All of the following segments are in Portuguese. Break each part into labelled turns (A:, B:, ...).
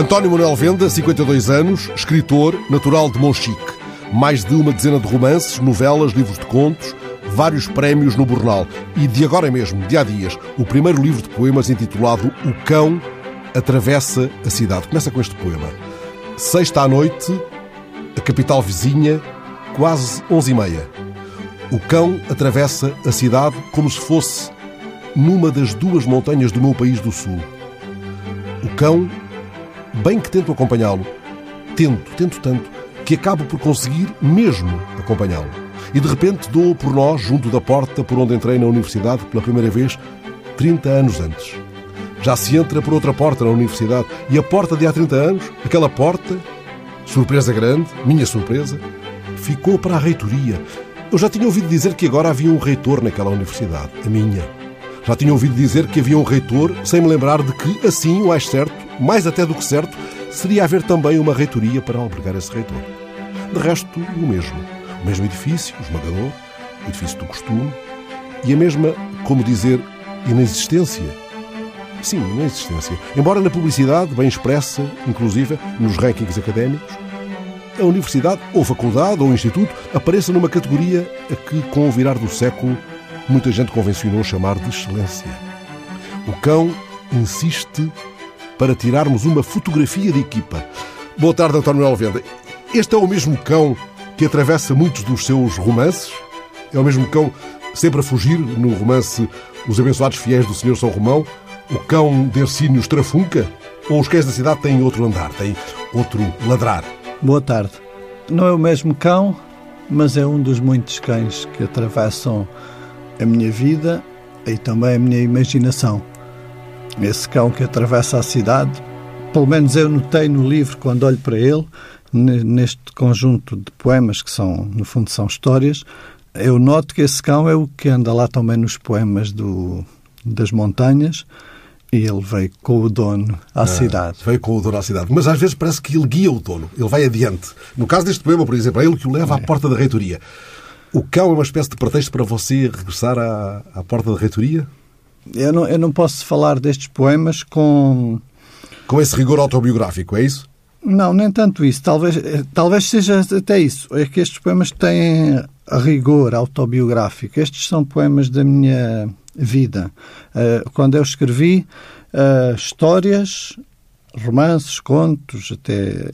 A: António Manuel Venda, 52 anos, escritor, natural de Monchique. Mais de uma dezena de romances, novelas, livros de contos, vários prémios no Bornal. E de agora mesmo, de há dias, o primeiro livro de poemas intitulado O Cão Atravessa a Cidade. Começa com este poema. Sexta à noite, a capital vizinha, quase onze e meia. O cão atravessa a cidade como se fosse numa das duas montanhas do meu país do sul. O cão, bem que tento acompanhá-lo, tento, tento tanto, que acabo por conseguir mesmo acompanhá-lo. E de repente dou por nós, junto da porta por onde entrei na universidade pela primeira vez, 30 anos antes. Já se entra por outra porta na universidade e a porta de há 30 anos, aquela porta, surpresa grande, minha surpresa, ficou para a reitoria. Eu já tinha ouvido dizer que agora havia um reitor naquela universidade, a minha. Já tinha ouvido dizer que havia um reitor, sem me lembrar de que, assim, o mais certo, mais até do que certo, seria haver também uma reitoria para albergar esse reitor. De resto, o mesmo. O mesmo edifício, esmagador, o edifício do costume, e a mesma, como dizer, inexistência. Sim, inexistência. Embora na publicidade, bem expressa, inclusive nos rankings académicos, a universidade, ou faculdade, ou instituto, apareça numa categoria a que, com o virar do século, muita gente convencionou chamar de excelência. O cão insiste para tirarmos uma fotografia de equipa. Boa tarde, António Alvenda. Este é o mesmo cão que atravessa muitos dos seus romances? É o mesmo cão sempre a fugir no romance Os Abençoados Fiéis do Senhor São Romão? O cão de Ercínios Trafunca? Ou os cães da cidade têm outro andar, têm outro ladrar?
B: Boa tarde. Não é o mesmo cão, mas é um dos muitos cães que atravessam a minha vida e também a minha imaginação. Esse cão que atravessa a cidade, pelo menos eu notei no livro quando olho para ele, neste conjunto de poemas que são, no fundo, são histórias, eu noto que esse cão é o que anda lá também nos poemas do, das montanhas e ele veio com o dono à ah, cidade.
A: Veio com o dono à cidade. Mas às vezes parece que ele guia o dono, ele vai adiante. No caso deste poema, por exemplo, é ele que o leva é. à porta da reitoria. O cão é uma espécie de pretexto para você regressar à, à porta da reitoria?
B: Eu não, eu não posso falar destes poemas com...
A: Com esse rigor autobiográfico, é isso?
B: Não, nem tanto isso. Talvez, talvez seja até isso. É que estes poemas têm rigor autobiográfico. Estes são poemas da minha vida. Eh, quando eu escrevi eh, histórias, romances, contos, até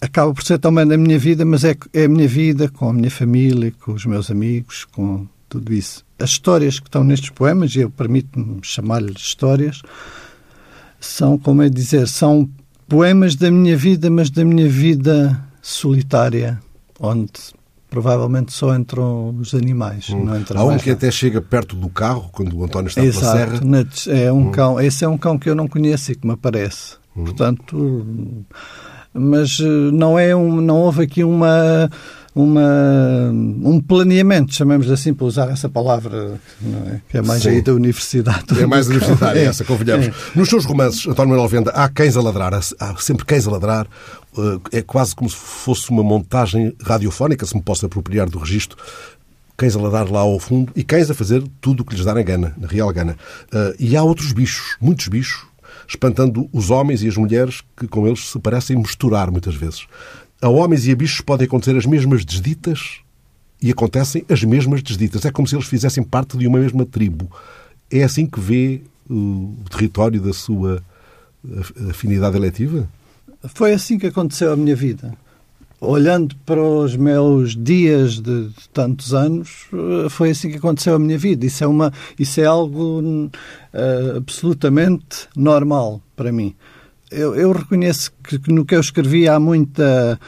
B: acaba por ser também da minha vida, mas é, é a minha vida com a minha família, com os meus amigos, com tudo isso. As histórias que estão nestes poemas, e eu permito-me chamar-lhes histórias, são, como é dizer, são poemas da minha vida, mas da minha vida solitária, onde provavelmente só entram os animais. Hum. Não entra
A: Há um que até chega perto do carro, quando o António está
B: Exato,
A: pela
B: serra. É um hum. cão, esse é um cão que eu não conheço e que me aparece. Hum. Portanto, mas eh, não é um, não houve aqui uma uma, um planeamento, chamemos assim, para usar essa palavra, é? que é mais Sim. aí da universidade.
A: É mais universitária, é. essa, convenhamos. É. Nos seus romances, António Manuel Venda, há cães a ladrar, há sempre cães a ladrar, eh, é quase como se fosse uma montagem radiofónica, se me posso apropriar do registro, cães a ladrar lá ao fundo e cães a fazer tudo o que lhes darem gana, na real gana. Eh, e há outros bichos, muitos bichos, espantando os homens e as mulheres que com eles se parecem misturar muitas vezes. A homens e a bichos podem acontecer as mesmas desditas e acontecem as mesmas desditas. É como se eles fizessem parte de uma mesma tribo. É assim que vê o território da sua afinidade eletiva?
B: Foi assim que aconteceu a minha vida. Olhando para os meus dias de, tantos anos, foi assim que aconteceu a minha vida. Isso é, uma, isso é algo uh, absolutamente normal para mim eu, eu reconheço que, que no que eu escrevi há muita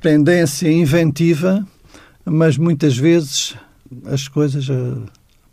B: tendência inventiva, mas muitas vezes as coisas uh,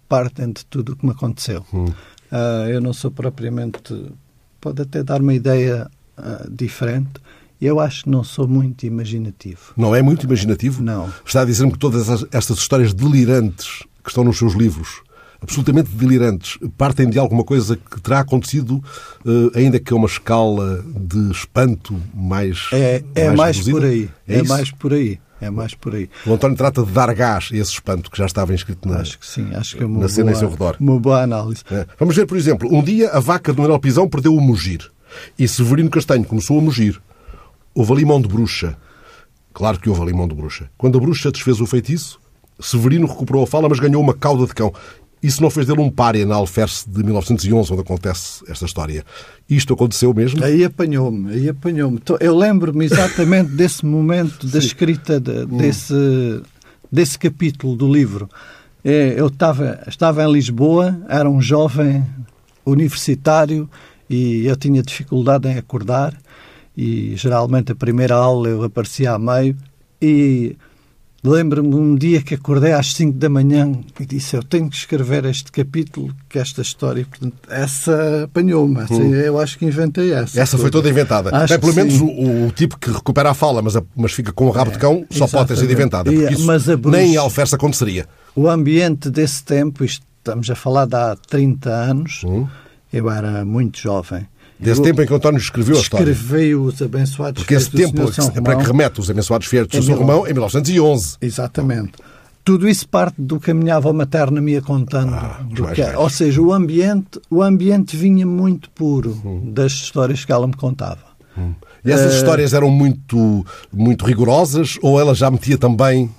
B: partem de tudo o que me aconteceu. Hum. Uh, eu não sou propriamente. Pode até dar uma ideia uh, diferente. Eu acho que não sou muito imaginativo.
A: Não é muito imaginativo?
B: Não.
A: Está a dizer-me que todas estas histórias delirantes que estão nos seus livros absolutamente delirantes, partem de alguma coisa que terá acontecido, eh, ainda que a uma escala de espanto mais.
B: É, é mais, mais por aí. É, é mais por aí. É mais por aí.
A: O António trata de dar gás a esse espanto que já estava inscrito na,
B: acho que sim, acho que é uma
A: na cena
B: boa,
A: em seu redor.
B: Uma boa análise.
A: É. Vamos ver, por exemplo, um dia a vaca do Manuel Pisão perdeu o mugir. E Severino Castanho começou a mugir. Houve ali mão de bruxa. Claro que houve ali mão de bruxa. Quando a bruxa desfez o feitiço, Severino recuperou a fala, mas ganhou uma cauda de cão. Isso não fez dele um pária na Alferce de 1911, onde acontece esta história. Isto aconteceu mesmo?
B: Aí apanhou-me, aí apanhou-me. Eu lembro-me exatamente desse momento da escrita de, hum. desse, desse capítulo do livro. É, eu estava, estava em Lisboa, era um jovem universitário e eu tinha dificuldade em acordar e geralmente a primeira aula eu aparecia a meio e Lembro-me um dia que acordei às 5 da manhã e disse: Eu tenho que escrever este capítulo, que esta história. Portanto, essa apanhou-me. Hum. Eu acho que inventei essa.
A: Essa foi toda inventada. Acho é, pelo menos o, o, tipo que recupera a fala, mas, a, mas fica com o rabo de cão, só pode ter sido inventada. Porque isso mas bruxa, nem em Alferça aconteceria.
B: O ambiente desse tempo, isto, estamos a falar de há 30 anos, hum. eu era muito jovem.
A: Desse tempo em que António escreveu a história.
B: Escreveu os abençoados
A: Porque esse tempo é para que remete os abençoados feitos de São Romão em 1911.
B: Exatamente. Tudo isso parte do que a minha avó materna me ia contando. Ah, é. ou seja, o ambiente, o ambiente vinha muito puro hum. das histórias que ela me contava.
A: Hum. E essas uh... histórias eram muito, muito rigorosas ou ela já metia também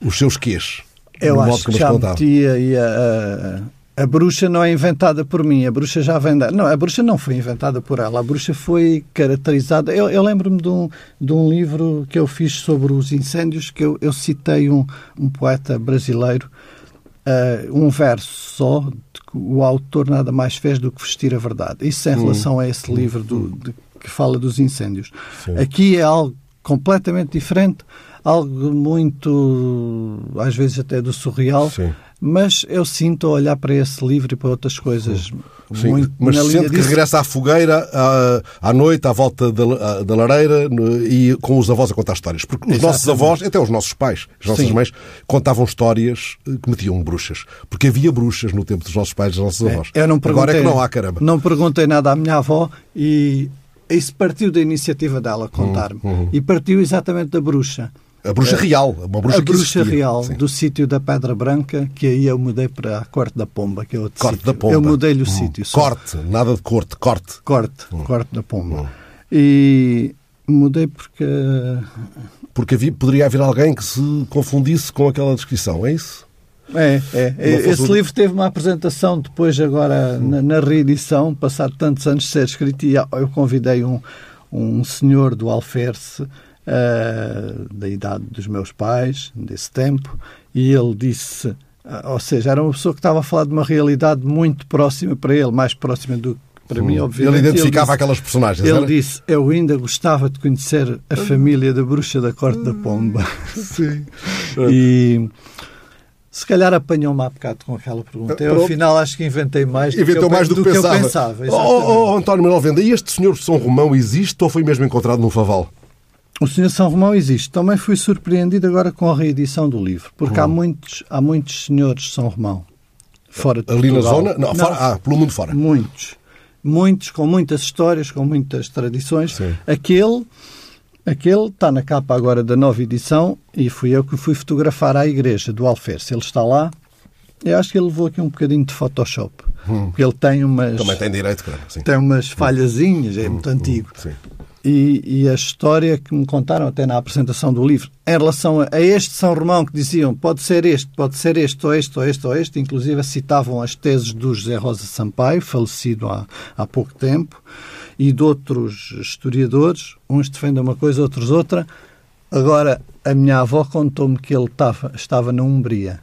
A: os seus quês?
B: Eu acho que já contava? metia e a, a bruxa não é inventada por mim, a bruxa já vem da... Não, a bruxa não foi inventada por ela, a bruxa foi caracterizada... Eu, eu lembro-me de um, de um livro que eu fiz sobre os incêndios, que eu, eu citei um, um poeta brasileiro, uh, um verso só, de que o autor nada mais fez do que vestir a verdade. Isso em hum. relação a esse livro do, de, que fala dos incêndios. Sim. Aqui é algo completamente diferente, algo muito, às vezes até do surreal, Sim mas eu sinto a olhar para esse livro e para outras coisas
A: Sim, muito mas na sente que regressa à fogueira à, à noite, à volta da, da lareira no, e com os avós a contar histórias. Porque os Exatamente. nossos avós, até os nossos pais, as nossas Sim. mães, contavam histórias eh, que metiam bruxas. Porque havia bruxas no tempo dos nossos pais e dos nossos é, avós.
B: Eu não
A: Agora é que não há, caramba.
B: Não perguntei nada à minha avó e isso partiu da iniciativa dela contar-me. Uhum. E partiu exatamente da bruxa.
A: A bruxa real, uma bruxa
B: A bruxa real Sim. do sítio da Pedra Branca, que aí eu mudei para a Corte da Pomba, que é outro
A: Corte
B: sítio.
A: da Pomba.
B: Eu mudei-lhe o hum. sítio.
A: Corte, nada de corte, corte.
B: Corte, hum. Corte da Pomba. Hum. E mudei porque...
A: Porque havia, poderia haver alguém que se confundisse com aquela descrição, é isso?
B: É, é. Esse livro teve uma apresentação depois, agora, hum. na, na, reedição, passado tantos anos de ser escrito, e eu convidei um, um senhor do Alferce uh, da idade dos meus pais, desse tempo, e ele disse, uh, ou seja, era uma pessoa que estava a falar de uma realidade muito próxima para ele, mais próxima do que para hum. mim, obviamente.
A: Ele identificava ele disse, aquelas personagens.
B: Ele era? disse: Eu ainda gostava de conhecer a família da bruxa da Corte da Pomba.
A: Sim.
B: e. Se calhar apanhou-me há bocado com aquela pergunta. Eu, afinal, acho que inventei mais
A: do, que, eu, mais do, do que, pensava. eu pensava. Oh, oh, António Manuel Venda, e este senhor de São Romão existe ou foi mesmo encontrado no Faval?
B: O Senhor São Romão existe. Também fui surpreendido agora com a reedição do livro, porque hum. há, muitos, há muitos senhores São Romão fora de
A: Ali
B: Portugal.
A: na zona? Não, Fora, ah, pelo mundo fora.
B: Muitos. Muitos, com muitas histórias, com muitas tradições. Sim. Aquele, aquele está na capa agora da nova edição e fui eu que fui fotografar à igreja do Alferce. Ele está lá. Eu acho que ele levou aqui um bocadinho de Photoshop. Hum. Porque ele tem umas.
A: Também tem direito, claro. Sim.
B: Tem umas falhazinhas, é hum, muito hum, antigo. Sim. E, e, a história que me contaram até na apresentação do livro, em relação a, este São Romão, que diziam pode ser este, pode ser este, ou este, ou este, ou este, inclusive citavam as teses do José Rosa Sampaio, falecido há, há pouco tempo, e de outros historiadores, uns defendem uma coisa, outros outra. Agora, a minha avó contou-me que ele estava, estava na Umbria.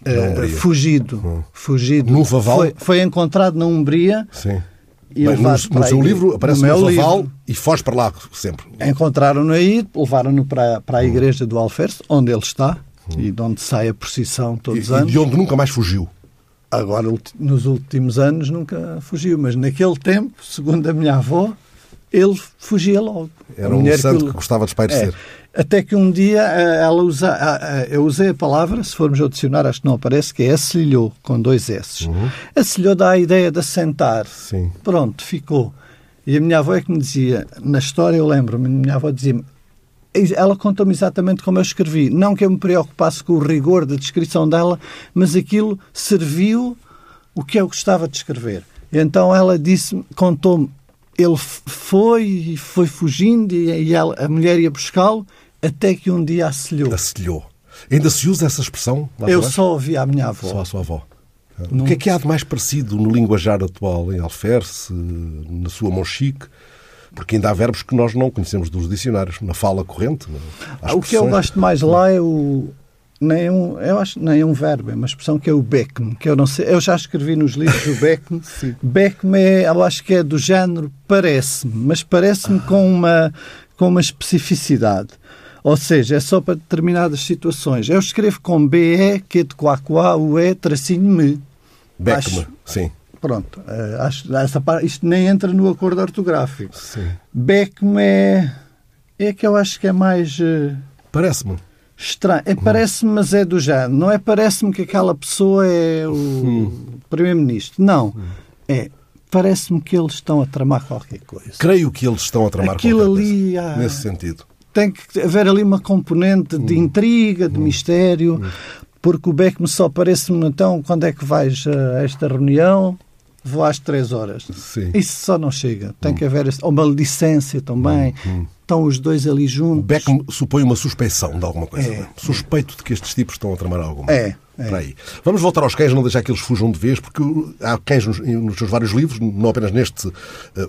B: Uh, fugido, hum. fugido.
A: Num Faval?
B: Foi, foi encontrado na Umbria.
A: Sim e Bem, no, no seu livro aparece no um Vaval e foge para lá sempre.
B: Encontraram-no aí, levaram-no para, para a igreja do Alferce, onde ele está, hum. e de onde sai a procissão todos os anos.
A: E de onde nunca mais fugiu.
B: Agora, nos últimos anos, nunca fugiu, mas naquele tempo, segundo a minha avó, ele fugia logo.
A: Era um santo que, que gostava de espairecer.
B: É, até que um dia eh, ela usa, eu usei a palavra, se formos ao dicionário, acho que não aparece, que é acilhou, com dois S. Uhum. Acilhou dá a ideia de assentar.
A: Sim.
B: Pronto, ficou. E a minha avó é que me dizia, na história eu lembro-me, a minha avó dizia-me, ela conta-me exatamente como eu escrevi. Não que eu me preocupasse com o rigor da descrição dela, mas aquilo serviu o que eu gostava de escrever. Então ela disse contou-me ele foi foi fugindo e, e ela, a mulher ia buscá-lo até que um dia acelhou.
A: Acelhou. Ainda se usa essa expressão?
B: Eu só ouvi a minha avó.
A: Só a sua avó. Não. O que é que há de mais parecido no linguajar atual em Alferce, na sua Monchique? Porque ainda há verbos que nós não conhecemos dos dicionários, na fala corrente.
B: o que eu gosto mais lá é o. Nem é um, eu acho nem é um verbo, é uma expressão que é o Beckme, que eu não sei, eu já escrevi nos livros o Beckme. Beckme é, eu acho que é do género parece-me, mas parece-me ah. com uma com uma especificidade. Ou seja, é só para determinadas situações. Eu escrevo com BE, que de Quaquá, o E, tracinho me.
A: Beckme, sim.
B: Pronto, uh, acho, essa isto nem entra no acordo ortográfico.
A: Sim.
B: Beckme é, é que eu acho que é mais. Uh,
A: parece-me.
B: Estranho. É, parece-me, mas é do género. Não é parece-me que aquela pessoa é o hum. Primeiro-Ministro. Não. Hum. É parece-me que eles estão a tramar qualquer coisa.
A: Creio que eles estão a tramar
B: Aquilo
A: qualquer
B: ali,
A: coisa. Nesse sentido.
B: Tem que haver ali uma componente de hum. intriga, de hum. mistério, hum. porque o Beck me só parece-me então quando é que vais a esta reunião? Vou às três horas.
A: Sim.
B: Isso só não chega. Tem que haver uma licença também. Hum. Estão os dois ali juntos.
A: Beck supõe uma suspeição de alguma coisa. É. Suspeito de que estes tipos estão a tramar alguma.
B: É. É.
A: Aí. Vamos voltar aos cães, não deixar que eles fujam de vez, porque há cães nos, nos seus vários livros, não apenas neste uh,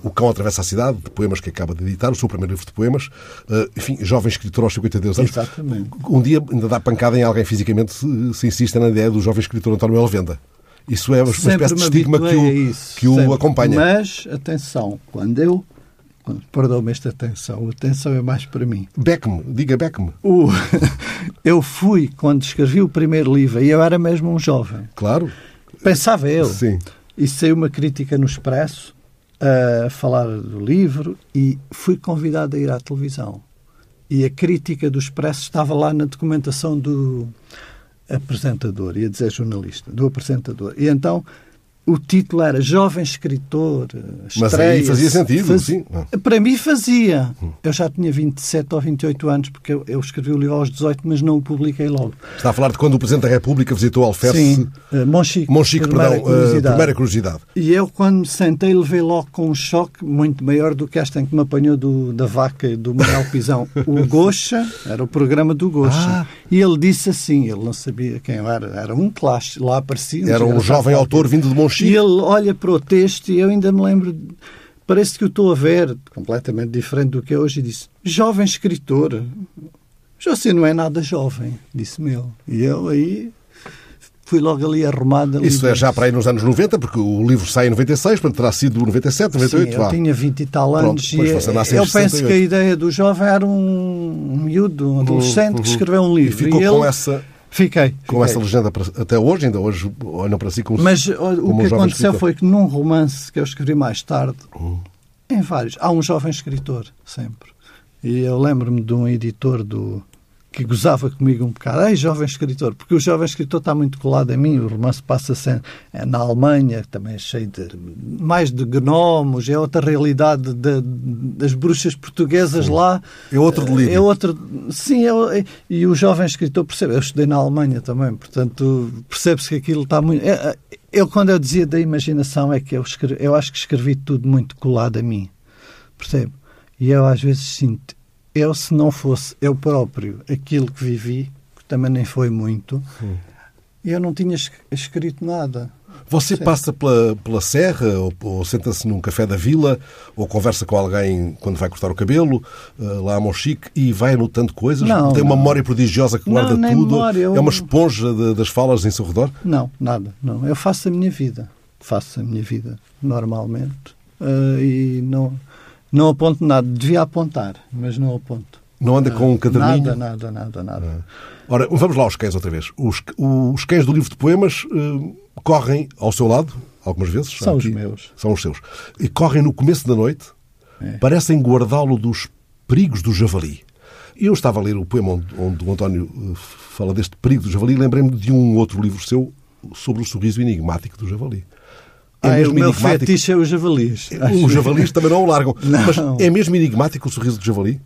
A: O Cão Atravessa a Cidade, de poemas que acaba de editar, o seu primeiro livro de poemas. Uh, enfim, jovem escritor aos 52 anos.
B: Exatamente.
A: Um dia ainda dá pancada em alguém fisicamente se, se insiste na ideia do jovem escritor António Elvenda. Isso é uma
B: Sempre
A: espécie de estigma que o, que o acompanha.
B: Mas, atenção, quando eu Perdão-me esta atenção. A atenção é mais para mim.
A: Beck-me, diga Beck-me.
B: O... eu fui, quando escrevi o primeiro livro, e eu era mesmo um jovem.
A: Claro.
B: Pensava eu.
A: Sim.
B: E saiu uma crítica no Expresso a falar do livro e fui convidado a ir à televisão. E a crítica do Expresso estava lá na documentação do apresentador, ia dizer jornalista, do apresentador. E então o título era Jovem Escritor,
A: Mas aí fazia sentido, faz... sim.
B: Para mim fazia. Eu já tinha 27 ou 28 anos, porque eu, eu, escrevi o livro aos 18, mas não o publiquei logo.
A: Está a falar de quando o Presidente da República visitou Alferce?
B: Sim, uh, Monchique.
A: Monchique, primeira perdão, curiosidade. Uh, primeira curiosidade.
B: E eu, quando me sentei, levei logo com um choque muito maior do que esta em que me apanhou do, da vaca do Manuel Pisão. o Gocha, era o programa do Gocha. Ah. E ele disse assim, ele não sabia quem era, era um classe, lá aparecia.
A: Era um jovem autor vindo de Monchique.
B: E ele olha para o texto e eu ainda me lembro, parece que o estou a ver, completamente diferente do que é hoje, e disse: Jovem escritor, você não é nada jovem, disse-me ele. E eu aí fui logo ali arrumado.
A: Isso é já para aí nos anos 90, porque o livro sai em 96, portanto terá sido 97, 98.
B: Sim, eu tinha 20 e tal anos Pronto, e eu penso que a ideia do jovem era um miúdo, um adolescente uhum, que escreveu um livro.
A: E ficou
B: e
A: com
B: ele...
A: essa
B: Fiquei.
A: Com
B: fiquei.
A: essa legenda até hoje, ainda hoje olham para si como
B: Mas
A: o
B: que aconteceu foi que num romance que eu escrevi mais tarde, uhum. em vários, há um jovem escritor, sempre. E eu lembro-me de um editor do que gozava comigo um bocado. Ei, jovem escritor, porque o jovem escritor está muito colado em mim. O romance passa-se na Alemanha, também é cheio de mais de gnomos, é outra realidade de, das bruxas portuguesas sim. lá.
A: É outro delírio.
B: É outro, sim, é, e o jovem escritor percebe. Eu estudei na Alemanha também, portanto percebe-se que aquilo está muito. É, é, eu, quando eu dizia da imaginação, é que eu, escrevi, eu acho que escrevi tudo muito colado a mim, percebe? E eu às vezes sinto eu, se não fosse eu próprio aquilo que vivi, que também nem foi muito, hum. eu não tinha escrito nada.
A: Você Sim. passa pela, pela serra, ou, ou senta-se num café da vila, ou conversa com alguém quando vai cortar o cabelo, uh, lá a Monchique, e vai anotando coisas?
B: Não,
A: Tem
B: não.
A: uma memória prodigiosa que guarda
B: não,
A: tudo?
B: Memória, eu...
A: É uma esponja de, das falas em seu redor?
B: Não, nada. Não. Eu faço a minha vida. Faço a minha vida normalmente. Uh, e não não aponto nada. Devia apontar, mas não aponto.
A: Não anda com um caderninho?
B: Nada, nada, nada, nada. Ah.
A: Ora, vamos lá aos cães outra vez. Os, os cães do livro de poemas uh, correm ao seu lado, algumas vezes.
B: São aqui, os meus.
A: São os seus. E correm no começo da noite, é. parecem guardá-lo dos perigos do javali. E eu estava a ler o poema onde, onde o António uh, fala deste perigo do javali e lembrei-me de um outro livro seu sobre o sorriso enigmático do javali.
B: É ah, mesmo o meu fetiche é os javalis.
A: Os javalis também não o largam. Não. Mas é mesmo enigmático o sorriso do javali?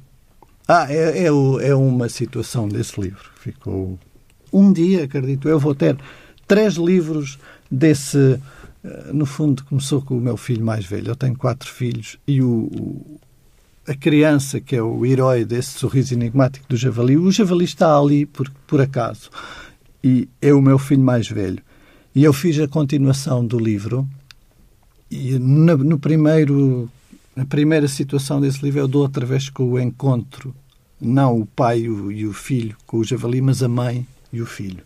B: Ah, é, é, é uma situação desse livro. Ficou. Um dia, acredito eu, vou ter três livros desse eh, no fundo, começou com o meu filho mais velho. Eu tenho quatro filhos e o, o a criança, que é o herói desse sorriso enigmático do javali, o javali está ali por, por acaso. E é o meu filho mais velho. E eu fiz a continuação do livro e no, no primeiro, na primeira situação desse livro eu dou outra vez com o encontro, não o pai e o, e o filho com o javali, mas a mãe e o filho.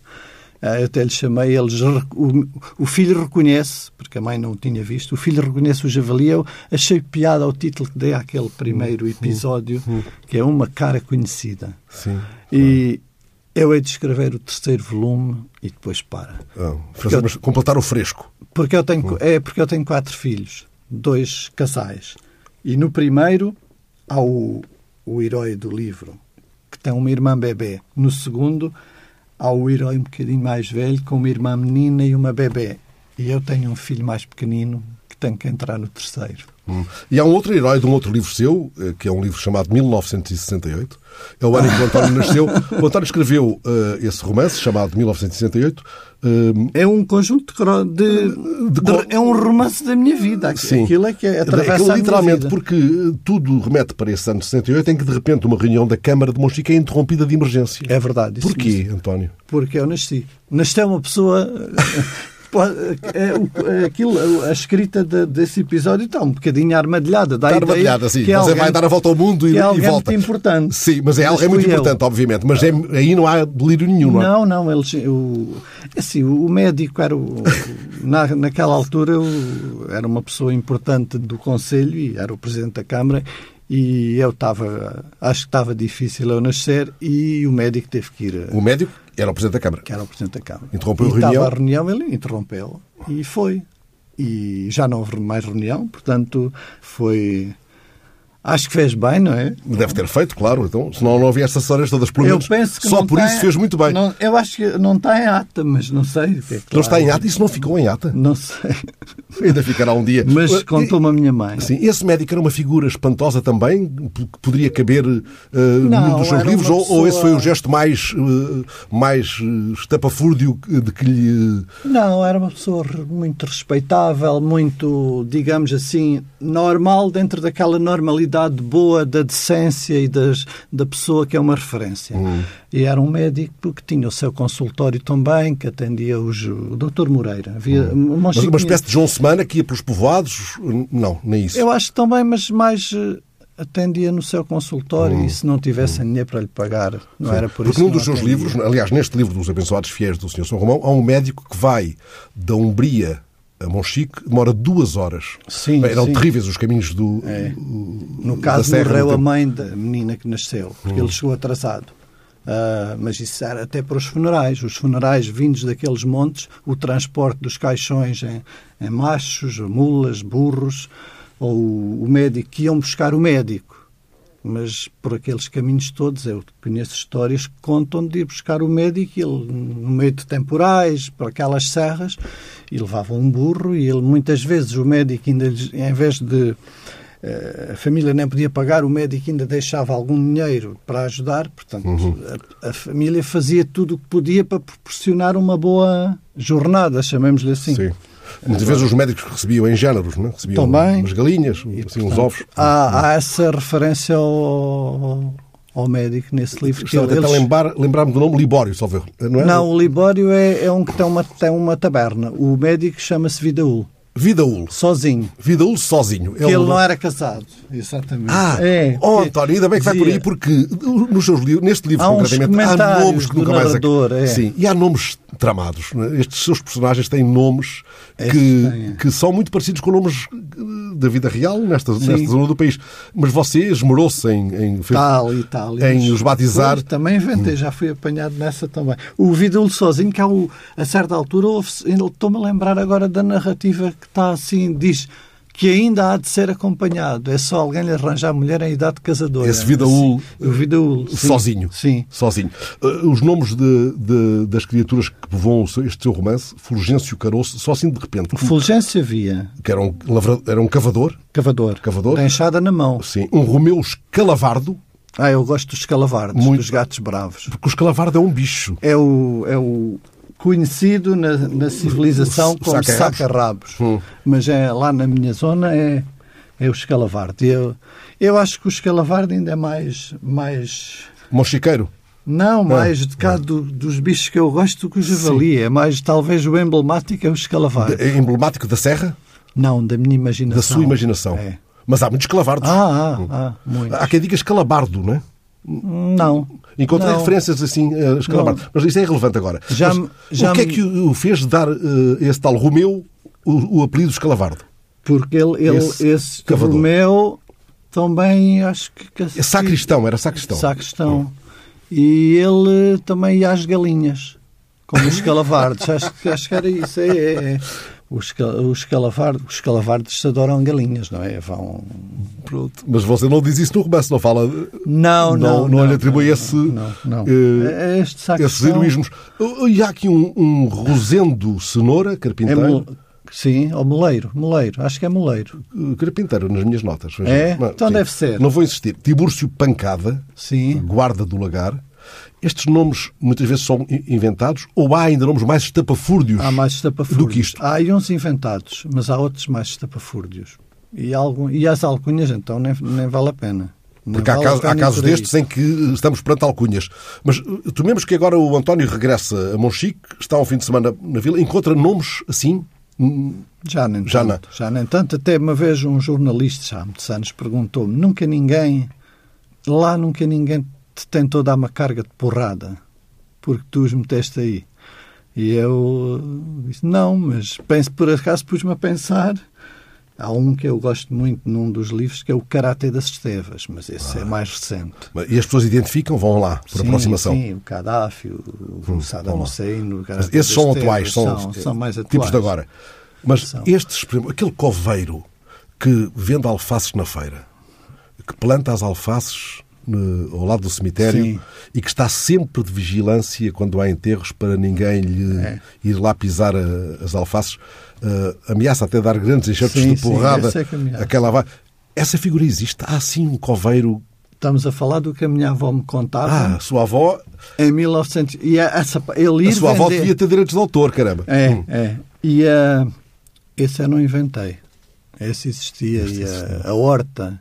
B: Ah, eu até lhe chamei, eles, o, o, filho reconhece, porque a mãe não o tinha visto, o filho reconhece o javali. Eu achei piada ao título que dei àquele primeiro hum, hum, episódio, hum. que é Uma Cara Conhecida.
A: Sim.
B: E eu hei de escrever o terceiro volume e depois para.
A: Ah, completar o fresco.
B: Porque eu tenho, é porque eu tenho quatro filhos, dois casais. E no primeiro há o, o herói do livro, que tem uma irmã bebê. No segundo há o herói um bocadinho mais velho, com uma irmã menina e uma bebê. E eu tenho um filho mais pequenino que tem que entrar no terceiro.
A: Hum. E há um outro herói de um outro livro seu, eh, que é um livro chamado 1968. É o ano em que o António nasceu. O António escreveu uh, esse romance chamado 1968.
B: Uh, é um conjunto de, de, de, de, É um romance da minha vida. Sim. Aquilo é que é, atravessa Aquilo,
A: literalmente, porque tudo remete para esse ano de 68 em que de repente uma reunião da Câmara de Monchique é interrompida de emergência.
B: É verdade.
A: Porquê, António?
B: Porque eu nasci. Nasceu uma pessoa é, é, aquilo, a escrita de, desse episódio está um bocadinho armadilhada. Dá
A: está armadilhada, sim. Que mas é vai dar a volta ao mundo e,
B: é
A: e volta.
B: muito importante.
A: Sim, mas é algo é muito importante, obviamente. Mas é, aí não há delírio nenhum, não
B: é? Não, não. Eles, o, é assim, o médico era o, na, naquela altura era uma pessoa importante do Conselho e era o Presidente da Câmara e eu estava, acho que estava difícil eu nascer e o médico teve que ir.
A: O médico era o Presidente da Câmara?
B: Que era o Presidente da Câmara.
A: Interrompeu
B: e
A: a reunião?
B: Estava a reunião, ele interrompeu e foi. E já não houve mais reunião, portanto foi Acho que fez bem, não é?
A: Deve ter feito, claro. Então, senão não havia estas histórias todas pelo menos.
B: Eu penso que
A: Só por
B: tem,
A: isso fez muito bem.
B: Não, eu acho que não está em ata, mas não sei. É, claro.
A: Não está em ata? Isso não ficou em ata?
B: Não sei.
A: Ainda ficará um dia.
B: Mas contou-me a minha mãe.
A: Sim, esse médico era uma figura espantosa também, que poderia caber uh, não, num dos seus livros, pessoa... ou, esse foi o gesto mais, uh, mais uh, estapafúrdio de que lhe.
B: Não, era uma pessoa muito respeitável, muito, digamos assim, normal, dentro daquela normalidade boa da decência e das, da pessoa que é uma referência. Hum. E era um médico que tinha o seu consultório também, que atendia os, o Dr. Moreira. Havia
A: hum. uma, uma espécie de João Semana que ia pelos povoados? Não, nem isso.
B: Eu acho também, mas mais eh, atendia no seu consultório hum. e se não tivesse hum. dinheiro para lhe pagar, não Sim. era por
A: Porque
B: isso.
A: Porque num dos seus livros, aliás, neste livro dos Abençoados Fiéis do Sr. São Romão, há um médico que vai da Umbria a Monchique demora duas horas.
B: Sim,
A: Bem, eram
B: sim.
A: terríveis os caminhos do.
B: É. No caso, morreu a mãe da menina que nasceu, porque hum. ele chegou atrasado. Uh, mas isso era até para os funerais. Os funerais vindos daqueles montes, o transporte dos caixões em, em machos, mulas, burros, ou o médico que iam buscar o médico mas por aqueles caminhos todos, eu conheço histórias que contam de ir buscar o médico, ele, no meio de temporais, por aquelas serras, e levava um burro, e ele, muitas vezes, o médico, ainda, em vez de eh, a família nem podia pagar, o médico ainda deixava algum dinheiro para ajudar, portanto, uhum. a, a, família fazia tudo o que podia para proporcionar uma boa jornada, chamemos-lhe assim.
A: Sim. Muitas vezes os médicos recebiam em géneros, não é? recebiam
B: Também.
A: umas galinhas, e, assim, uns ovos.
B: Há, há, essa referência ao, ao médico nesse livro.
A: Estava a tentar eles... lembrar, lembrar-me do nome Libório, só ver.
B: Não, é? não o Libório é, é um que tem uma, tem uma taberna. O médico chama-se Vidaúl.
A: Vidaúl.
B: Sozinho.
A: Vidaúl sozinho.
B: Que ele, ele não era casado. Exatamente.
A: Ah, é, oh, António, ainda bem que vai por aí, porque nos seus livros, neste livro
B: há
A: concretamente, há nomes que nunca
B: narrador,
A: mais.
B: É.
A: Sim, e há nomes tramados. É? Estes seus personagens têm nomes que, é. que são muito parecidos com nomes da vida real nesta, nesta zona do país. Mas você esmerou-se em, em,
B: tal e tal,
A: em os batizar.
B: Pois, também inventei, já fui apanhado nessa também. O Vidaúl sozinho, que há o, a certa altura, estou-me a lembrar agora da narrativa que está assim, diz que ainda há de ser acompanhado. É só alguém lhe arranjar mulher em idade casadora.
A: Esse Vidaúl,
B: o Vidaúl
A: sozinho.
B: Sim.
A: Sozinho. Uh, os nomes de, de, das criaturas que povoam este seu romance, Fulgêncio Caroço, só assim de repente.
B: O Fulgêncio havia.
A: Que era um, era um cavador.
B: Cavador.
A: Cavador.
B: Da enxada na mão.
A: Sim. Um Romeu Escalavardo.
B: Ah, eu gosto dos escalavardos, Muito... dos gatos bravos.
A: Porque o escalavardo é um bicho.
B: É o, é o conhecido na, na civilização
A: O
B: como
A: saca-rabos? Hum.
B: Mas é, lá na minha zona é, é o escalavarde. Eu, eu acho que o escalavarde ainda é mais... mais
A: Monchiqueiro.
B: não, mais de cá do- dos bichos que eu gosto do que o javali. É mais, talvez, o emblemático é o escalavarde.
A: É emblemático da serra,
B: Não, da minha imaginação.
A: da sua imaginação.
B: É.
A: Mas há muitos calavardos.
B: Ah, ah, ah, muito.
A: Há quem diga escalabardo, não é?
B: Não.
A: Encontrei
B: Não.
A: referências assim, a escalabardo. Mas isso é irrelevante agora.
B: Já
A: Mas
B: já
A: o que é que o fez dar eh, a esse tal Romeu o, o apelido escalavardo?
B: Porque ele, ele
A: Esse
B: esse,
A: cavador.
B: Romeu também acho que... que
A: É sacristão, era sacristão.
B: Sacristão. E ele também ia às galinhas, como os escalavardes. acho, que- acho que era isso. É, é, é. Os, os, escalavardes, os escalavardes adoram galinhas, não é? Vão...
A: Pronto. Mas você não diz isso no romance, não fala
B: Não,
A: Não-
B: não.
A: não lhe atribui esse,
B: Não, não.
A: eh,
B: É
A: esses heroísmos. E há aqui um, um Rosendo Cenoura,
B: É
A: carpinteiro.
B: mole- Sim, ou moleiro, moleiro, acho que é moleiro.
A: Eh, Carpinteiro, nas minhas notas.
B: É?
A: Não,
B: Então
A: sim.
B: deve ser.
A: Não vou insistir. Tibúrcio Pancada,
B: Sim.
A: guarda do lagar. Estes nomes muitas vezes são inventados ou há ainda nomes mais estapafúrdios
B: Há mais estapafúrdios.
A: do que isto?
B: Há uns inventados, mas há outros mais estapafúrdios. E, algum, e as alcunhas, então, nem, nem vale a pena. Nem
A: Porque há,
B: vale
A: há
B: pena ir
A: casos destes em que estamos perante alcunhas. Mas eh, tomemos que agora o António regressa a Monchique, está um fim de semana na vila, encontra nomes assim.
B: Já nem
A: Já
B: tanto. Já nem tanto. Até uma vez um jornalista, já há muitos anos, perguntou-me: nunca ninguém, lá nunca ninguém te tentou dar uma carga de porrada porque tu os meteste aí. E eu disse: não, mas penso, por acaso pus-me a pensar. Há um que eu gosto muito num dos livros que é o Karate das Estevas, mas esse é mais recente.
A: E as pessoas identificam, vão lá, por
B: Sim,
A: aproximação.
B: Sim, o Gaddafi, o, o Saddam Hussein, o
A: Esses são atuais, são,
B: são, são mais atuais.
A: tipos de agora. Mas
B: São.
A: estes, aquele coveiro que vende alfaces na feira, que planta as alfaces ao lado do cemitério
B: Sim.
A: e que está sempre de vigilância quando há enterros para ninguém lhe
B: É.
A: ir lá pisar a- as alfaces, eh, ameaça até dar grandes enxertos
B: Sim,
A: de
B: sim,
A: porrada.
B: esse é ameaça.
A: aquela vai... Essa figura existe. Há assim um coveiro.
B: Estamos a falar do que a minha avó me contava
A: Ah, a sua avó,
B: em 1900. E essa, ele
A: a sua avó
B: vender-
A: devia ter direitos de autor, caramba.
B: É,
A: Hum.
B: é. E ah, esse eu não inventei. Esse existia.
A: Este
B: e a horta.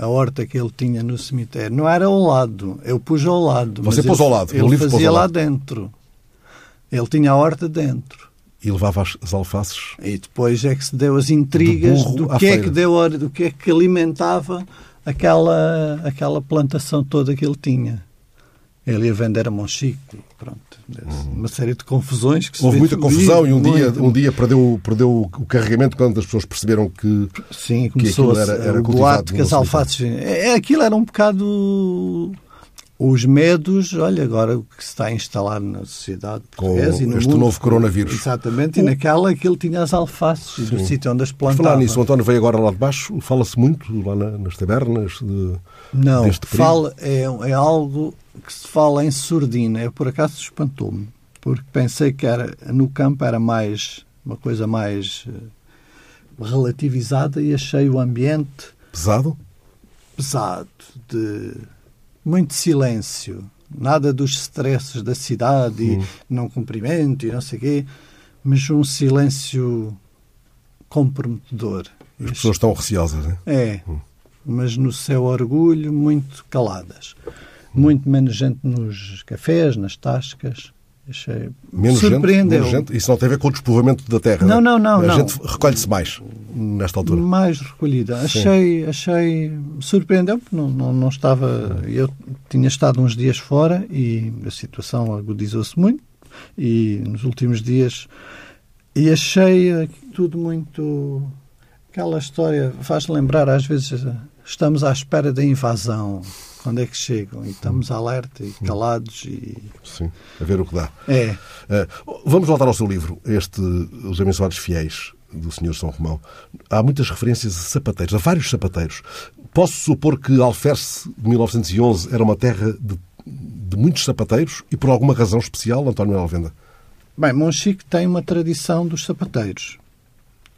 B: A horta que ele tinha no cemitério. Não era ao lado. Eu pus ao lado.
A: Você pôs ao lado,
B: Ele fazia lá
A: lado.
B: dentro. Ele tinha a horta dentro.
A: E levava as, as alfaces
B: E depois é que se deu as intrigas do que é
A: feira.
B: que deu, do que é que alimentava aquela, aquela plantação toda que ele tinha. Ele ia vender a Monchique, pronto. Uma série de confusões que
A: Houve muita confusão e um dia, um dia perdeu, perdeu o carregamento quando as pessoas perceberam que.
B: Sim,
A: que
B: começou
A: aquilo
B: a,
A: era- era
B: o boato que as alfaces... É, é, aquilo era um bocado... Os medos, olha, agora o que se está a instalar na sociedade
A: Com
B: portuguesa e no
A: este
B: mundo,
A: novo coronavírus.
B: Exatamente, e naquela aquilo tinha as alfaces e do
A: Sim.
B: sítio onde as
A: Por falar
B: plantava.
A: nisso, o António veio agora lá de baixo, fala-se muito lá na- nas tabernas. De,
B: Não,
A: deste
B: fala, é, é algo que se fala em surdina. Eu, por acaso, espantou-me. Porque pensei que era, no campo era mais uma coisa mais eh, relativizada e achei o ambiente
A: pesado.
B: pesado, de muito silêncio. Nada dos stresses da cidade
A: Hum.
B: e não cumprimento e não sei quê, mas um silêncio comprometedor.
A: As pessoas estão receosas. Né?
B: É, mas no seu orgulho, muito caladas. Muito menos gente nos cafés, nas tascas. Achei.
A: Menos gente,
B: Surpreendeu.
A: menos gente. Isso não tem a ver com o despovoamento da terra.
B: Não, não, não,
A: A
B: não.
A: gente recolhe-se mais nesta altura.
B: Mais recolhida. Achei, achei. Surpreendeu, porque não, não, não estava. Eu tinha estado uns dias fora e a situação agudizou-se muito. E nos últimos dias. E achei tudo muito. Aquela história faz lembrar, às vezes, estamos à espera da invasão. Quando é que chegam? E estamos alerta e calados. E...
A: Sim, a ver o que dá.
B: É.
A: Uh, vamos voltar ao seu livro, este Os Abençoados Fiéis, do Sr. São Romão. Há muitas referências a sapateiros, a vários sapateiros. Posso supor que Alferce, de 1911, era uma terra de, de muitos sapateiros e por alguma razão especial, António Alvenda?
B: Bem, Monchique tem uma tradição dos sapateiros.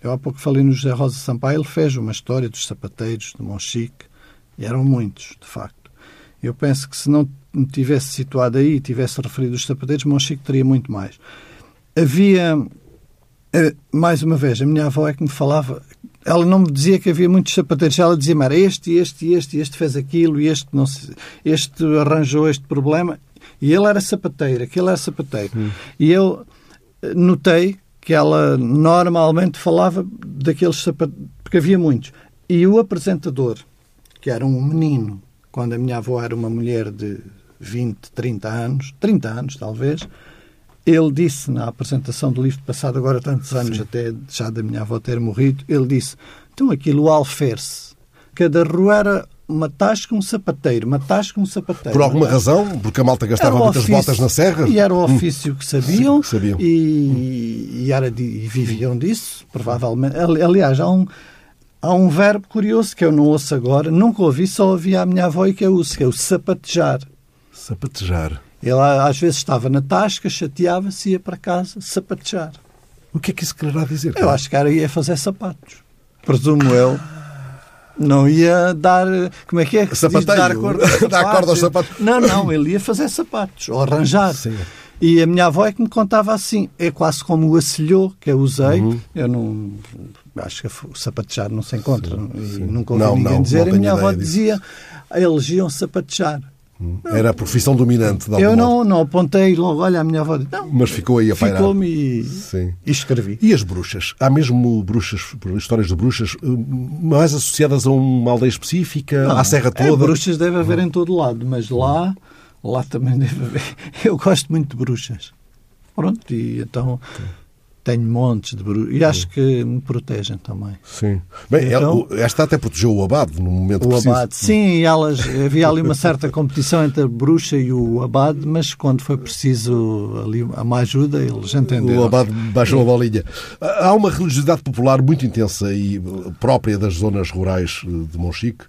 B: Eu há pouco falei no José Rosa Sampaio, ele fez uma história dos sapateiros de Monchique, e eram muitos, de facto. Eu penso que se não me tivesse situado aí e tivesse referido os sapateiros, Monchique teria muito mais. havia, eh, mais uma vez, a minha avó é que me falava, ela não me dizia que havia muitos sapateiros, ela dizia-me, era este, este, este, este fez aquilo, este, não se, este arranjou este problema, e ele era sapateiro, aquele era sapateiro. Hum. E eu eh, notei que ela normalmente falava daqueles sapateiros, porque havia muitos. E o apresentador, que era um menino, quando a minha avó era uma mulher de 20, 30 anos, 30 anos talvez, ele disse na apresentação do livro passado, agora tantos anos Sim. até já da minha avó ter morrido, ele disse, então aquilo o alferce, cada rua era uma tasca, um sapateiro, uma tasca, um sapateiro.
A: Por alguma razão? Porque a malta gastava muitas ofício, botas na serra?
B: E era o hum. ofício hum. que sabiam, Sim, sabiam. E, e, era de, e viviam disso, provavelmente. Aliás, há um, há um verbo curioso que eu não ouço agora, nunca ouvi, só ouvi a minha avó e que eu uso, que é o sapatejar.
A: Sapatejar.
B: Ele às vezes estava na tasca, chateava-se, ia para casa sapatejar.
A: O que é que isso quererá dizer?
B: Eu acho que era ia fazer sapatos. Presumo eu. Não ia dar. Como é que é?
A: Sapateio. Dar corda, dar corda aos sapatos.
B: Não, não, ele ia fazer sapatos, ou arranjar. Sim. E a minha avó é que me contava assim. É quase como o acilhou que eu usei. Uhum. Eu não. Acho que o sapatejar não se encontra. Sim, e sim. nunca ouvi não, ninguém não, dizer. Não a minha avó disso. dizia. Elegiam sapatejar.
A: Era a profissão dominante.
B: De eu não, não apontei logo, olha, a minha avó não.
A: Mas ficou aí a pairar.
B: Ficou-me e, e, escrevi.
A: E as bruxas? Há mesmo bruxas, histórias de bruxas eh, mais associadas a uma aldeia específica, não, à serra é, toda?
B: É, bruxas deve haver em todo lado, mas lá, lá também deve haver. Eu gosto muito de bruxas. Pronto, e então... Tenho montes de bruxas e acho que me protegem também.
A: Sim. Bem, então, esta até protegeu o abade no momento
B: o
A: preciso.
B: Abade, sim, e elas, havia ali uma certa competição entre a bruxa e o abade, mas quando foi preciso ali uma ajuda, eles entenderam.
A: O abade baixou a bolinha. Há uma religiosidade popular muito intensa e própria das zonas rurais de Monchique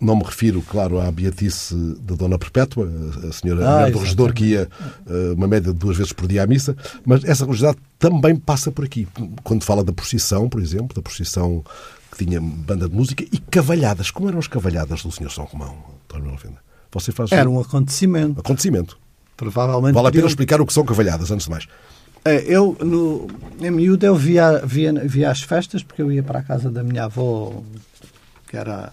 A: não me refiro, claro, à beatice da Dona Perpétua, a senhora ah, do regedor que ia uh, uma média de duas vezes por dia à missa, mas essa religiosidade também passa por aqui. Quando fala da procissão, por exemplo, da procissão que tinha banda de música e cavalhadas. Como eram as cavalhadas do Senhor São Romão, António
B: Você faz Era um acontecimento.
A: Acontecimento.
B: Provavelmente.
A: Vale a pena explicar o que são cavalhadas, antes de mais.
B: É, eu, no, em miúdo, eu via, via, via as festas, porque eu ia para a casa da minha avó, que era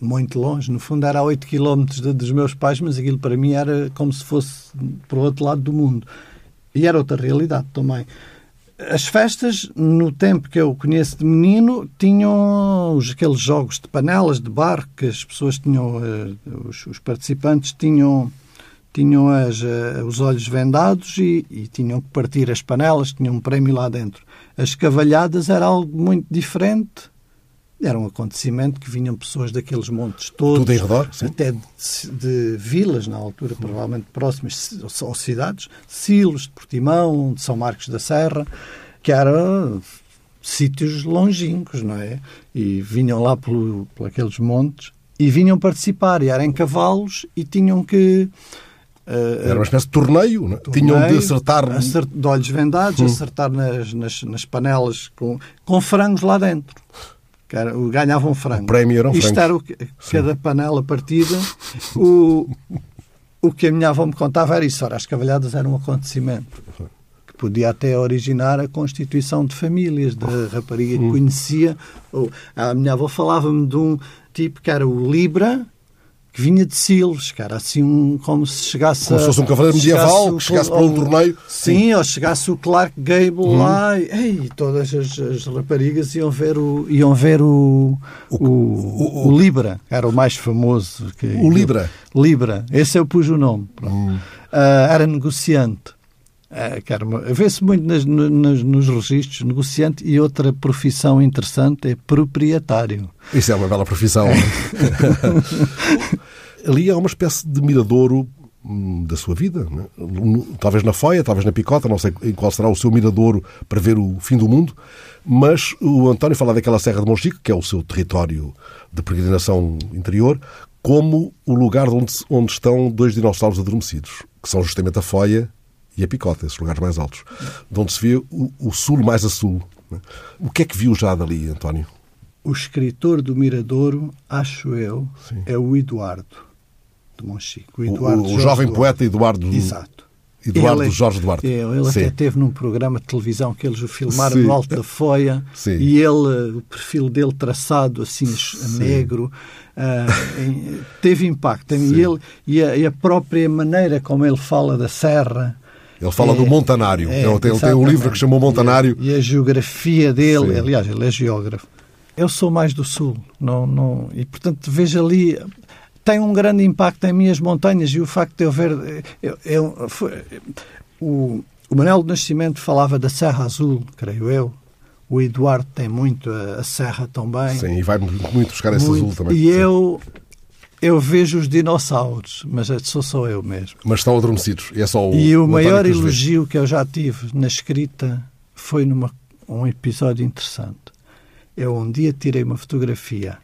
B: muito longe. No fundo, era a 8 km dos meus pais, mas aquilo para mim era como se fosse para o outro lado do mundo. E era outra realidade também. As festas, no tempo que eu conheço de menino, tinham aqueles jogos de panelas, de bar, que as pessoas tinham, eh, os, os participantes tinham, tinham as, eh, os olhos vendados e, e tinham que partir as panelas, tinham um prémio lá dentro. As cavalhadas era algo muito diferente era um acontecimento que vinham pessoas daqueles montes todos.
A: Tudo em redor?
B: Sim. Até de, de, vilas, na altura, provavelmente próximas, ou cidades, Silos, de Portimão, de São Marcos da Serra, que eram sítios longínquos, não é? E vinham lá por, por aqueles montes e vinham participar, e eram em cavalos e tinham que.
A: Uh, Era uma espécie de torneio, é? torneio tinham de acertar.
B: de olhos vendados, hum. acertar nas, nas, nas panelas com, com frangos lá dentro ganhavam frango.
A: O prémio um
B: Isto era o, cada panela partida. O, o que a minha avó me contava era isso. Ora, as cavalhadas eram um acontecimento que podia até originar a constituição de famílias da rapariga que hum. conhecia. A minha avó falava-me de um tipo que era o Libra, que vinha de Silos, cara, assim um, como se chegasse
A: Como se fosse um cavaleiro medieval que chegasse para um torneio.
B: Sim, ou chegasse o Clark Gable hum. lá e ei, todas as, as, raparigas iam ver o iam ver o, o, o, o, Libra, era o mais famoso. Que,
A: o Libra?
B: Libra, esse eu pus o nome. Hum. Uh, era negociante. Uh, Vê-se muito nas, nas, nos registros, negociante e outra profissão interessante é proprietário.
A: Isso é uma bela profissão. Ali há uma espécie de miradouro hum, da sua vida. É? Talvez na Foia, talvez na Picota, não sei em qual será o seu miradouro para ver o fim do mundo. Mas o António fala daquela Serra de Monchique, que é o seu território de peregrinação interior, como o lugar onde, onde estão dois dinossauros adormecidos, que são justamente a Foia e a Picota, esses lugares mais altos, de onde se vê o, o sul mais a sul. É? O que é que viu já dali, António?
B: O escritor do Miradouro, acho eu, Sim. é o Eduardo de Monchique.
A: O, Eduardo o, o jovem poeta Eduardo.
B: Exato.
A: Eduardo
B: Ele-
A: Jorge Duarte.
B: É, ele
A: Sim.
B: até esteve num programa de televisão que eles o filmaram
A: Sim.
B: no Alto da Foia
A: Sim.
B: e ele, o perfil dele traçado assim negro, em- teve impacto. E, ele, e, a, e a própria maneira como ele fala da serra.
A: Ele fala
B: É,
A: do Montanário.
B: é,
A: ele, tem, ele tem um livro que chamou Montanário.
B: E a, e a geografia dele,
A: Sim.
B: aliás, ele é geógrafo. Eu sou mais do sul, não, não, e portanto vejo ali. Tem um grande impacto em minhas montanhas e o facto de eu ver. Eu, eu- foi- o, o Manuel do Nascimento falava da Serra Azul, creio eu. O Eduardo tem muito a, a Serra também.
A: Sim, e vai muito buscar esse
B: Muito.
A: azul também.
B: E
A: Sim.
B: Eu, vejo os dinossauros, mas sou só eu mesmo.
A: Mas estão adormecidos. E é só o,
B: E o
A: António
B: maior elogio que eu já tive na escrita foi numa um episódio interessante. Eu um dia tirei uma fotografia.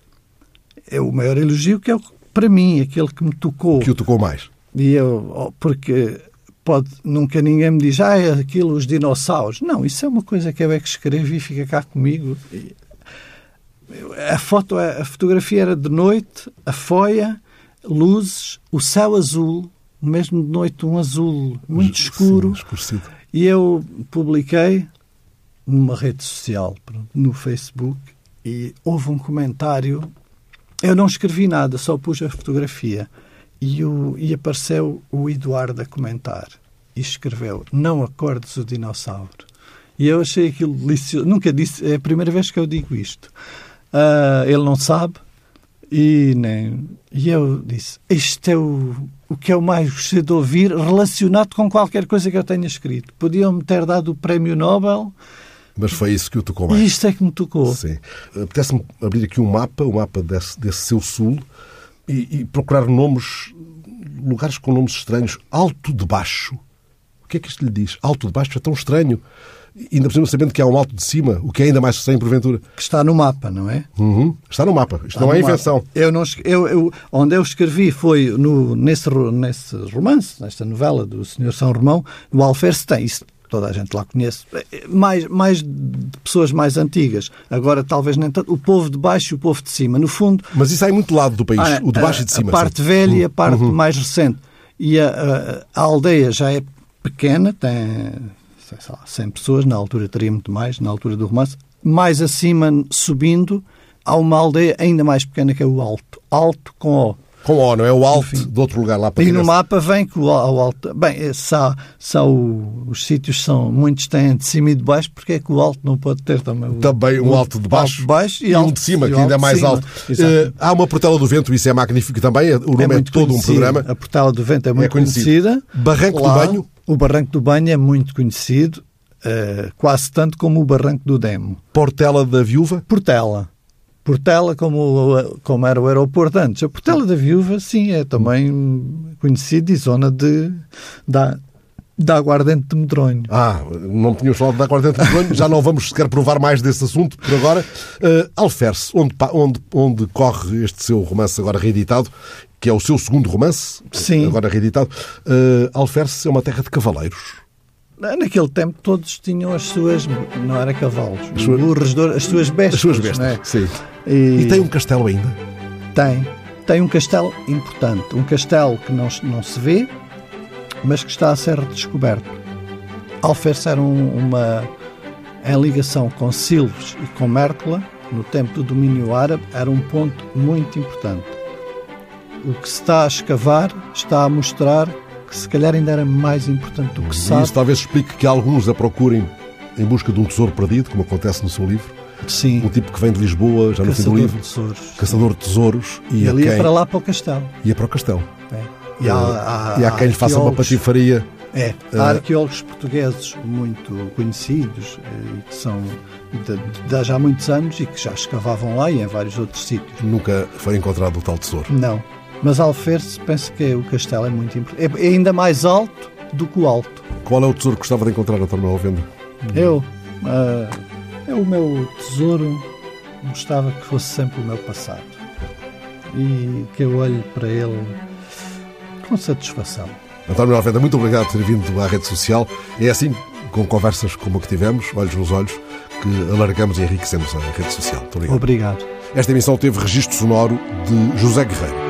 B: É o maior elogio que é o- para mim, aquele que me tocou.
A: Que o tocou mais.
B: E eu, oh, porque pode, nunca ninguém me diz, ah, é aquilo, os dinossauros. Não, isso é uma coisa que eu é que escrevi e fica cá comigo. E A foto, a fotografia era de noite, a foia, luzes, o céu azul, mesmo de noite um azul muito escuro.
A: Sim.
B: E eu publiquei numa rede social, no Facebook, e houve um comentário. Eu não escrevi nada, só pus a fotografia. E, o, e apareceu o Eduardo a comentar. E escreveu: Não acordes o dinossauro. E eu achei aquilo delicioso. Nunca disse, é a primeira vez que eu digo isto. Ah, ele não sabe. E, nem, e eu disse: Isto é o, o que eu mais gostei de ouvir relacionado com qualquer coisa que eu tenha escrito. Podiam-me ter dado o prémio Nobel
A: Mas foi isso que o tocou mais.
B: isto é que me tocou.
A: Sim. Apetece-me abrir aqui um mapa, um mapa desse, desse seu sul, e, e procurar nomes, lugares com nomes estranhos. Alto de Baixo. O que é que isto lhe diz? Alto de Baixo é tão estranho. Ainda por cima sabendo que há um alto de cima, o que é ainda mais estranho porventura.
B: Que está no mapa, não é?
A: Uhum. Está no mapa. Isto
B: Está
A: não é
B: mapa.
A: invenção.
B: Eu não, eu, eu- onde eu escrevi foi no, nesse, nesse romance, nesta novela do Senhor São Romão, no Alferce tem isso. Toda a gente lá conhece. Mais, mais de pessoas mais antigas. Agora, talvez nem tanto. O povo de baixo e o povo de cima. No fundo,
A: Mas isso há em muito lado do país,
B: Ah,
A: o de baixo
B: a,
A: e de cima.
B: A parte velha e a parte
A: Uhum.
B: mais recente. E a, a- a aldeia já é pequena, tem sei lá, 100 pessoas, na altura teria muito mais, na altura do romance. Mais acima, subindo, há uma aldeia ainda mais pequena que é o Alto. Alto com O.
A: Com O, não é o alto
B: Enfim.
A: de outro lugar lá para
B: E no mapa vem que o, alto. Bem, eh, há- se há o- os sítios são. Muitos têm de cima e de baixo, porque é que o alto não pode ter também
A: Também um
B: o
A: alto de baixo,
B: alto de baixo e,
A: e, um de cima, que ainda é mais alto. Eh, há uma Portela do Vento, isso é magnífico também. O nome é,
B: muito
A: todo um
B: conhecida.
A: programa.
B: A Portela do Vento é muito
A: conhecido.
B: conhecida.
A: Barranco do
B: Lá,
A: Banho?
B: O Barranco do Banho é muito conhecido, eh, quase tanto como o Barranco do Demo.
A: Portela da Viúva.
B: Portela. Portela, como, como era o aeroporto antes. A Portela da Viúva, sim, é também conhecido e zona de, da, da aguardente de medronho.
A: Ah, não tínhamos falado da Aguardente do Banho, já não vamos sequer provar mais desse assunto por agora. Uh, Alferce, onde, onde, onde corre este seu romance agora reeditado, que é o seu segundo romance,
B: Sim.
A: agora reeditado. Uh, Alferce é uma terra de cavaleiros.
B: Naquele tempo todos tinham as suas, não era cavalos,
A: As suas-
B: burros, as suas bestas.
A: As suas bestas.
B: é?
A: Sim.
B: E,
A: E tem um castelo ainda.
B: Tem. Tem um castelo importante. Um castelo que não, não se vê, mas que está a ser redescoberto. Alferce era um- uma. Em ligação com Silves e com Mértola, no tempo do domínio árabe, era um ponto muito importante. O que se está a escavar está a mostrar que se calhar ainda era mais importante do que se
A: E
B: sabe.
A: isso talvez explique que alguns a procurem em busca de um tesouro perdido, como acontece no seu livro.
B: Sim,
A: Um tipo que vem de Lisboa, já no fim do
B: caçador de
A: livro,
B: tesouros.
A: caçador de tesouros, e,
B: E
A: a
B: ele ia
A: quem...
B: para lá para o castelo.
A: ia para o castelo.
B: É. E há,
A: e há quem lhe faça uma patifaria.
B: É,
A: Eh,
B: há arqueólogos portugueses muito conhecidos eh, e que são de, de há já muitos anos e que já escavavam lá e em vários outros sítios.
A: Nunca foi encontrado o tal tesouro.
B: Não. Mas Alferce, penso que o castelo é muito importante. É, ainda mais alto do que o alto.
A: Qual é o tesouro que gostava de encontrar, António Alvenda?
B: Eu, é o meu tesouro, gostava que fosse sempre o meu passado. E que eu olhe para ele com satisfação.
A: António Alvenda, muito obrigado por ter vindo à rede social. É assim, com conversas como a que tivemos, olhos nos olhos, que alargamos e enriquecemos a rede social. Muito obrigado.
B: Obrigado.
A: Esta emissão teve registro sonoro de José Guerreiro.